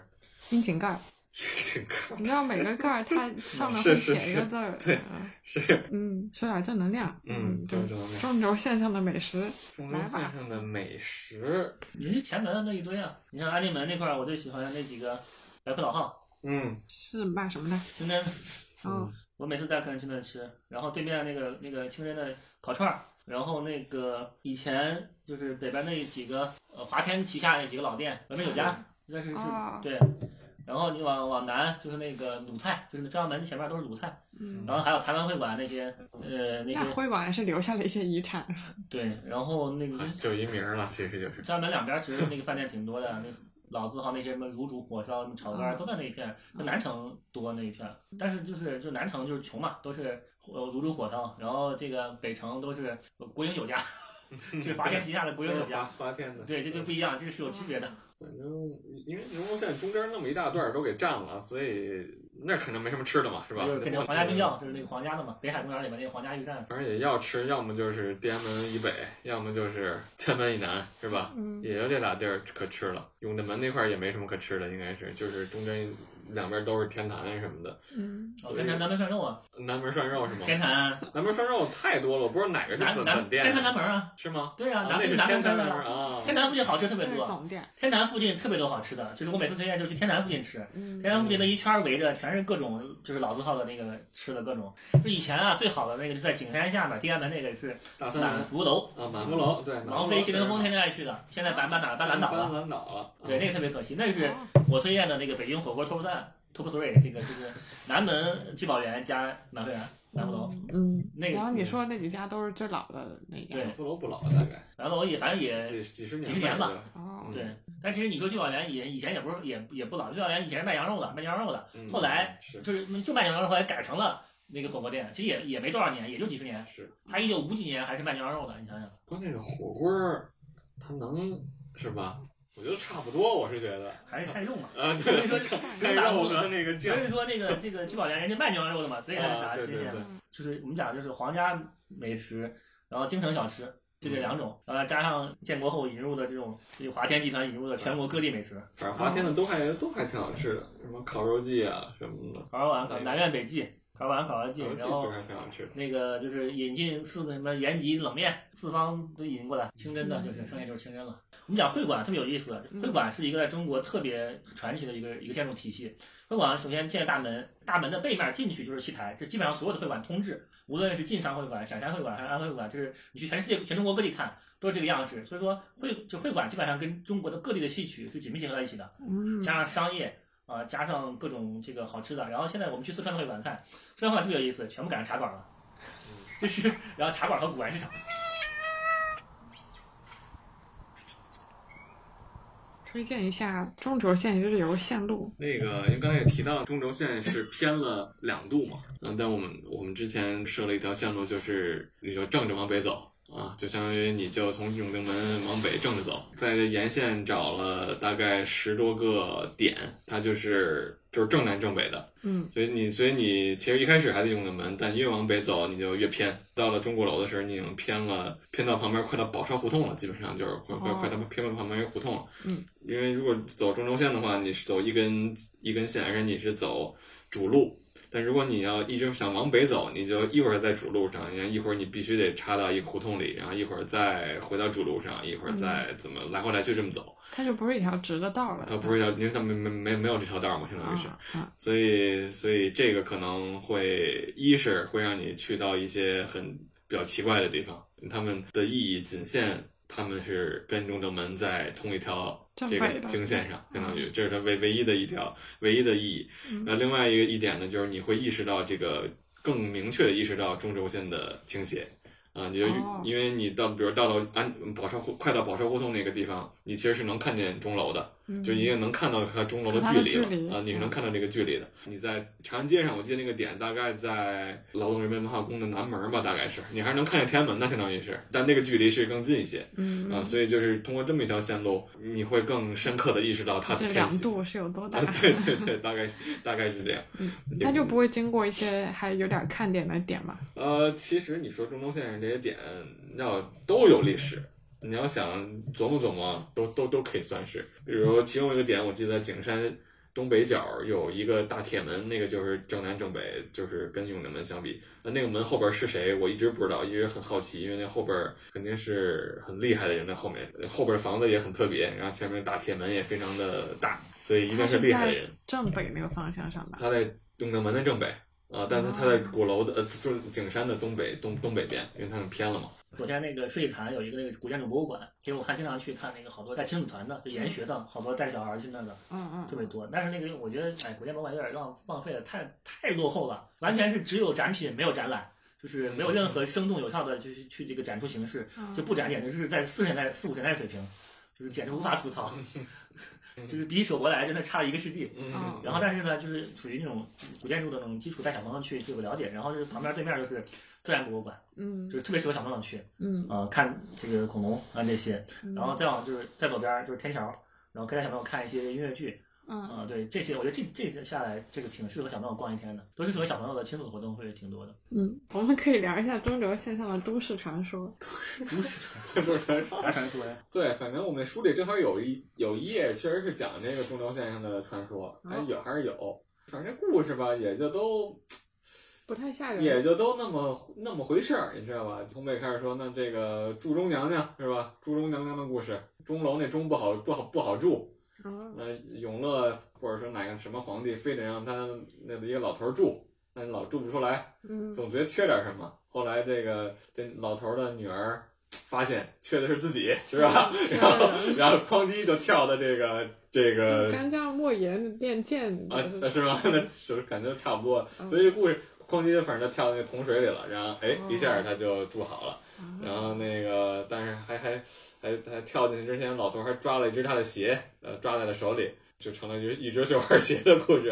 窨井盖你知道每个盖儿它上面会是是写一个字儿，对嗯。是。嗯，说点正能量，嗯就正正能量。中轴线上的美食，中轴线上的美食。你这前门那一堆啊，你像安定门那块儿，我最喜欢那几个白葡老号，嗯。是卖什么的？清真，嗯，我每次带客人去那吃，然后对面那个那个清真的烤串儿，然后那个以前就是北边那几个呃华天旗下那几个老店，文美酒家，那是是哦。对。然后你往往南就是那个鲁菜，就是中央门前面都是鲁菜，嗯，然后还有台湾会馆那些，呃那些。会馆还是留下了一些遗产。对，然后那个啊就一名了，其实就是。中央门两边其实那个饭店挺多的，那老字号那些什么卤煮、火烧、炒肝都在那一片，就南城多那一片，但是就是就南城就是穷嘛，都是呃卤煮火烧，然后这个北城都是国营酒家，就是华天旗下的国营酒家，华天的，对，这就不一样，这是有区别的。反正因为中轴线中间那么一大段都给占了，所以那可能没什么吃的嘛，是吧？就是变成皇家冰窖，就是那个皇家的嘛，北海公园里面那个皇家御膳。反正也要吃，要么就是天安门以北，要么就是天安门以南，是吧？嗯也就这俩地儿可吃了。永定门那块儿也没什么可吃的，应该是就是中间两边都是天坛什么的。嗯，哦，天坛南门涮肉啊，南门涮肉是吗？天坛南门涮肉太多了，我不知道哪个是南南本本店天坛南门啊，是吗？对啊，啊，南门南门啊。天坛附近好吃特别多，总店。天坛附近特别多好吃的，就是我每次推荐就去天坛附近吃。嗯天坛附近那一圈儿围着全是各种就是老字号的那个吃的各种。就以前啊，最好的那个就在景山下面，地安门那个是满福楼，啊，满福楼对，王菲、谢霆锋天天爱去的，现在搬搬哪儿搬蓝岛搬了。蓝岛了。对，那个特别可惜，那是哦我推荐的那个北京火锅 top 三 top three，这个就是南门聚宝园加满会园南福楼。嗯，那个然后你说的那几家都是最老的那家。对满福楼不老，大概然后也反正也几几十年几十年吧对，但其实你说聚宝园也以前也不是也也不老，聚宝园以前是卖羊肉的，卖羊肉的，嗯后来是就是就卖羊肉，后来改成了那个火锅店，其实也也没多少年，也就几十年。是，他一九五几年还是卖牛羊肉的，你想想，关键是火锅儿它能是吧？我觉得差不多，我是觉得还是看肉嘛。啊，所以对，说看肉和那个所酱以说那个这个聚宝园人家卖牛羊肉的嘛，所以它是啊，啥新鲜对对对。，就是我们讲就是皇家美食，然后京城小吃，就这两种，然后加上建国后引入的这种，这华天集团引入的全国各地美食，反正华天的都还都还挺好吃的，什么烤肉季啊什么的，烤肉丸、烤南苑北记、烤肉丸、烤肉季然后确实还挺好吃的。那个就是引进四个什么延吉冷面，四方都引进过来，清真的就是剩下就是清真了。我们讲会馆特别有意思，会馆是一个在中国特别传奇的一个一个建筑体系。会馆首先建在大门，大门的背面进去就是戏台，这基本上所有的会馆通治，无论是晋商会馆、陕山会馆还是安徽会馆，就是你去全世界全中国各地看都是这个样式。所以说会就会馆基本上跟中国的各地的戏曲是紧密结合在一起的。嗯，加上商业啊、加上各种这个好吃的。然后现在我们去四川的会馆看，四川会馆特别有意思，全部赶上茶馆了，就是然后茶馆和古玩市场。推荐一下中轴线日游线路。那个，因为刚才也提到中轴线是偏了两度嘛，嗯，但我们我们之前设了一条线路，就是你就正着往北走啊，就相当于你就从永定门往北正着走，在这沿线找了大概十多个点，它就是就是正南正北的，嗯，所以你所以你其实一开始还在永定门，但越往北走你就越偏，到了钟鼓楼的时候，你已经偏了，偏到旁边快到宝钞胡同了，基本上就是快快快到偏到旁边一个胡同了，嗯，因为如果走中轴线的话，你是走一根一根线，而且你是走主路。但如果你要一直想往北走，你就一会儿在主路上，然后一会儿你必须得插到一个胡同里，然后一会儿再回到主路上，一会儿再怎么来回来去这么走。它就不是一条直的道了。它不是一条，因为它没没没没有这条道嘛，相当于是。所以，所以这个可能会一是会让你去到一些很比较奇怪的地方，他们的意义仅限他们是跟中正门在同一条这个经线上，相当于这是它唯唯一的一条唯一的意义。那另外一个一点呢，就是你会意识到这个更明确的意识到中轴线的倾斜。啊，你就哦因为你到，比如到了安宝钞胡，快到宝钞胡同那个地方，你其实是能看见钟楼的，嗯就你也能看到它钟楼的距离了啊，你是能嗯看到这个距离的。你在长安街上，我记得那个点大概在劳动人民文化宫的南门吧，大概是，你还是能看见天安门的，相当于是，但那个距离是更近一些嗯啊，所以就是通过这么一条线路，你会更深刻的意识到它的这偏斜两度是有多大啊？，对对对，大概大概是这样。它就不会经过一些还有点看点的点嘛。呃，其实你说中轴线上这些点，要都有历史。你要想琢磨琢磨，都都都可以算是。比如其中一个点，我记得景山东北角有一个大铁门，那个就是正南正北，就是跟永定门相比。那那个门后边是谁，我一直不知道，一直很好奇，因为那后边肯定是很厉害的人在后面，后边房子也很特别，然后前面大铁门也非常的大，所以一定是厉害的人。正北那个方向上吧？他在永定门的正北啊，但是他在鼓楼的呃，就是景山的东北东东北边，因为他们偏了嘛。昨天那个水坛有一个那个古建筑博物馆，因为我看经常去看那个好多带亲子团的，就研学的，好多带小孩去那的嗯嗯特别多。但是那个我觉得，哎，古建博物馆有点浪浪费了，太太落后了，完全是只有展品没有展览。就是没有任何生动有效的，就是去这个展出形式，就不展，简直是在四十年代、四五十年代水平，就是简直无法吐槽，就是比起手博来真的差了一个世纪。嗯然后但是呢，就是属于那种古建筑的那种基础，带小朋友去就有了解。然后就是旁边对面就是自然博物馆，嗯就是特别适合小朋友去，嗯呃，看这个恐龙啊这些。嗯，然后再往就是再左边就是天桥，然后可以带小朋友看一些音乐剧，嗯啊、对这些，我觉得这这个下来这个挺适合小朋友逛一天的，都是适合小朋友的亲子活动会挺多的。嗯，我们可以聊一下中轴线上的都市传说。都市不是 啥传说呀？对，反正我们书里正好有一有一页，确实是讲这个中轴线上的传说，还有还是有。反正故事吧，也就都不太吓人。也就都那么那么回事儿，你知道吧？从北开始说，那这个祝中娘娘是吧？祝中娘娘的故事，钟楼那钟不好不好不好住，嗯那永乐或者说哪个什么皇帝非得让他那一个老头儿住，但老住不出来，嗯总觉得缺点什么。后来这个这老头儿的女儿发现缺的是自己，是吧？是然后然后哐叽就跳到这个这个干将莫言练剑啊就是是吗？那就是感觉差不多。嗯所以故事哐叽反正就跳到那桶水里了，然后哎哦一下他就住好了。啊然后那个，但是还还还还跳进去之前，老头还抓了一只他的鞋，呃，抓在了手里。就成了一一只绣花鞋的故事。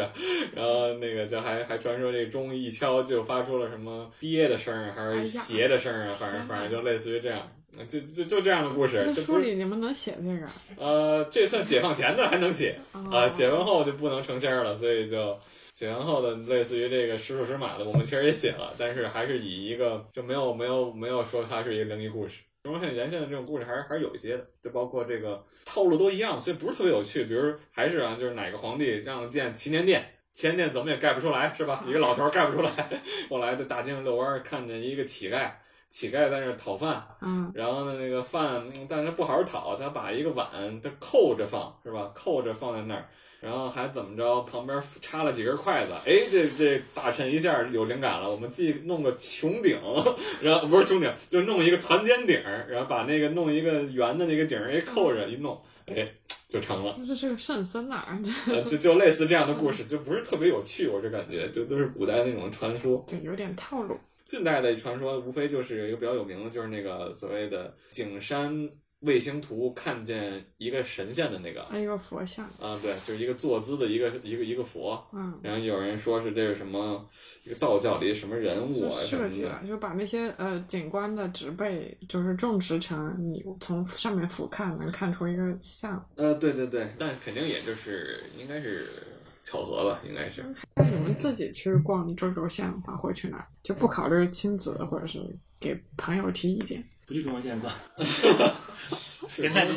然后那个就还还传说这钟一敲就发出了什么跌的声儿还是鞋的声儿啊，反正反正就类似于这样。就就就这样的故事。这书里你们能写这个？呃，这算解放前的还能写啊，解放后就不能成仙了，所以就解放后的类似于这个实属实马的，我们其实也写了，但是还是以一个就没有没有没有说它是一个灵异故事。中轴线沿线的这种故事还是还是有一些的，就包括这个套路都一样，所以不是特别有趣。比如还是啊，就是哪个皇帝让建祈年殿，祈年殿怎么也盖不出来，是吧？一个老头盖不出来，后来在大街上遛弯，看见一个乞丐。乞丐在那儿讨饭，嗯，然后呢，那个饭，但是他不好好讨，他把一个碗他扣着放，是吧？扣着放在那儿，然后还怎么着？旁边插了几根筷子，哎，这这大臣一下有灵感了，我们既弄个穹顶，然后不是穹顶，就弄一个攒尖顶，然后把那个弄一个圆的那个顶儿，哎，扣着一弄，哎，就成了。这是个圣僧啊，就就类似这样的故事，就不是特别有趣，我这感觉，就都是古代那种传说，对有点套路。近代的传说无非就是一个比较有名的，就是那个所谓的景山卫星图，看见一个神仙的那个，一个佛像啊，对，就是一个坐姿的一个一个一个佛，嗯，然后有人说是这是什么一个道教里什么人物设计了，就把那些呃景观的植被就是种植成你从上面俯瞰能看出一个像，呃，对对对，但肯定也就是应该是。巧合吧，应该是。那你们自己去逛中轴线的话，会去哪？就不考虑亲子，或者是给朋友提意见？不去中国线逛，人太多。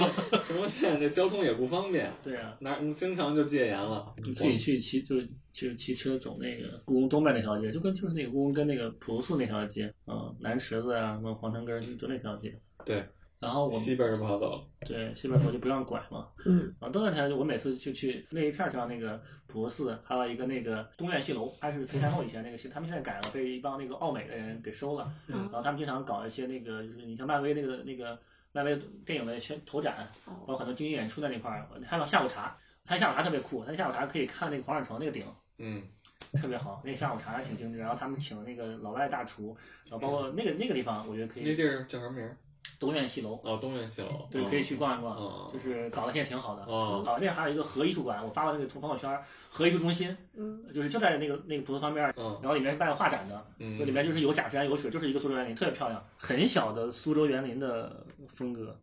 中国线这交通也不方便。对啊，那经常就戒严了。就自己去骑，就就骑车走那个故宫东边那条街，就跟就是那个故宫跟那个普陀寺那条街，嗯，南池子啊，什么皇城根就那条街。对。然后我西边就不好走了，对，西边走就不让拐嘛。嗯，然后东边条就我每次就去那一片叫那个普陀寺，还有一个那个东苑戏楼，它是慈禧太后以前那个戏，他们现在改了，被一帮那个奥美的人给收了。嗯，然后他们经常搞一些那个，就是你像漫威那个那个漫威电影的宣头展，有很多精英演出在那块儿。还有下午茶，他下午茶特别酷，他下午茶可以看那个皇上城那个顶，嗯，特别好，那下午茶还挺精致。然后他们请那个老外大厨，然后包括那个那个地方，我觉得可以。那地儿叫什么名？东苑戏楼哦，东苑戏楼对，可以去逛一逛，就是搞得现在挺好的。哦，啊，那还有一个核艺术馆，我发过那个朋友圈，核艺术中心，嗯，就是就在那个那个葡萄方面，嗯，然后里面是办画展的，嗯，里面就是有假山有水，就是一个苏州园林，特别漂亮，很小的苏州园林的风格。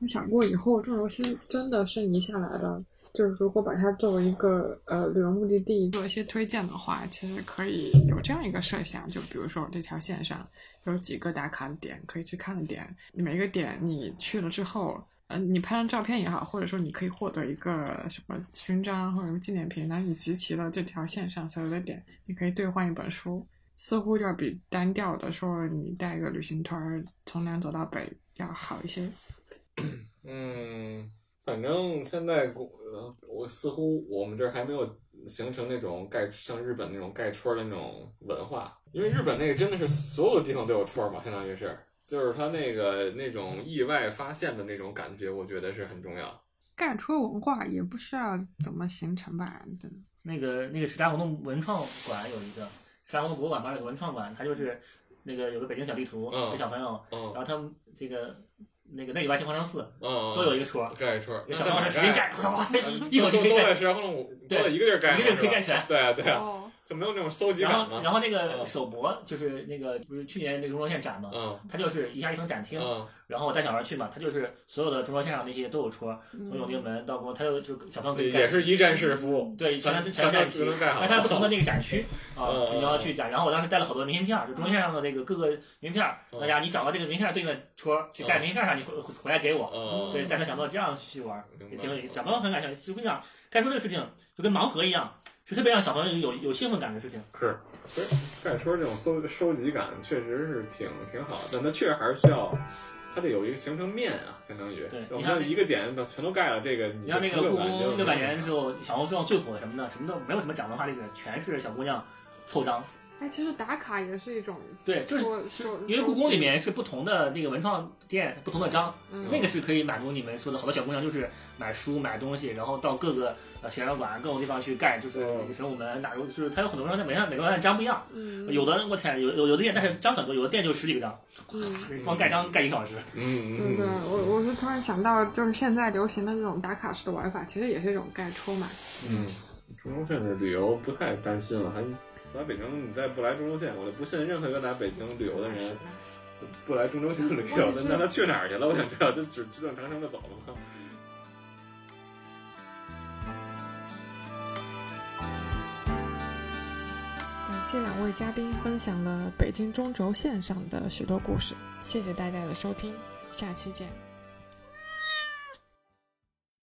我想过以后这种东西真的是你下来的。就是如果把它作为一个呃旅游目的地做一些推荐的话，其实可以有这样一个设想，就比如说这条线上有几个打卡的点可以去看的点，每个点你去了之后，呃，你拍张照片也好，或者说你可以获得一个什么勋章或者纪念品，然后你集齐了这条线上所有的点，你可以兑换一本书，似乎要比单调的说你带一个旅行团从南走到北要好一些。嗯。反正现在呃，我似乎我们这儿还没有形成那种盖像日本那种盖戳的那种文化，因为日本那个真的是所有地方都有戳嘛，相当于是，就是他那个那种意外发现的那种感觉，我觉得是很重要。盖戳文化也不知道怎么形成吧？那个那个石家胡同文创馆有一个石家胡同博物馆旁边有个文创馆，它就是那个有个北京小地图给小朋友，然后他们这个。那个内外天皇城四，嗯，都有一个戳，盖戳，小朋友使劲盖，一口气可以盖，然后对，一个地儿盖，一个地儿可以盖全，对啊，对啊。就没有那种搜集感然后，然后那个首博就是那个不是去年那个中轴线展嘛，嗯，它就是一下一层展厅，嗯，然后我带小孩去嘛，它就是所有的中轴线上那些都有戳，从永定门到过，它就就小朋友可以也是一站式服务，对，全全都盖齐，但它不同的那个展区 啊，你要去展。然后我当时带了好多明信片，就中轴线上的那个各个名片，大家你找到这个名片对应的戳去盖名片上，你回回来给我，对，带着小朋友这样去玩也挺有意思，小朋友很感兴趣。我跟你讲，该说这个事情就跟盲盒一样。是特别让小朋友有有兴奋感的事情。是，所以盖戳这种收收集感确实是挺挺好，但它确实还是需要，它得有一个形成面啊，相当于。对，你看一个点把全都盖了，这个你看那个故宫六百年之后，小红书上最火的什么呢，什么都没有什么讲文化历史，全是小姑娘凑章。哎，其实打卡也是一种对，就是因为故宫里面是不同的那个文创店，不同的章，嗯那个是可以满足你们说的好多小姑娘，就是买书买东西，然后到各个呃显示馆各种地方去盖，就是嗯那个神武门哪有，就是它有很多章，每样每个章章不一样，嗯有的我天，有有有的店但是章很多，有的店就十几个章，嗯。光盖章盖一个小时。嗯对对，嗯我我是突然想到，就是现在流行的这种打卡式的玩法，其实也是一种盖戳嘛。嗯，中轴线的旅游不太担心了，还来北京你再不来中轴线，我就不信任何一个来北京旅游的人不来中轴线旅游的，那他去哪儿去了？我想知道，就只知道长城就走了吗？感谢两位嘉宾分享了北京中轴线上的许多故事，谢谢大家的收听，下期见。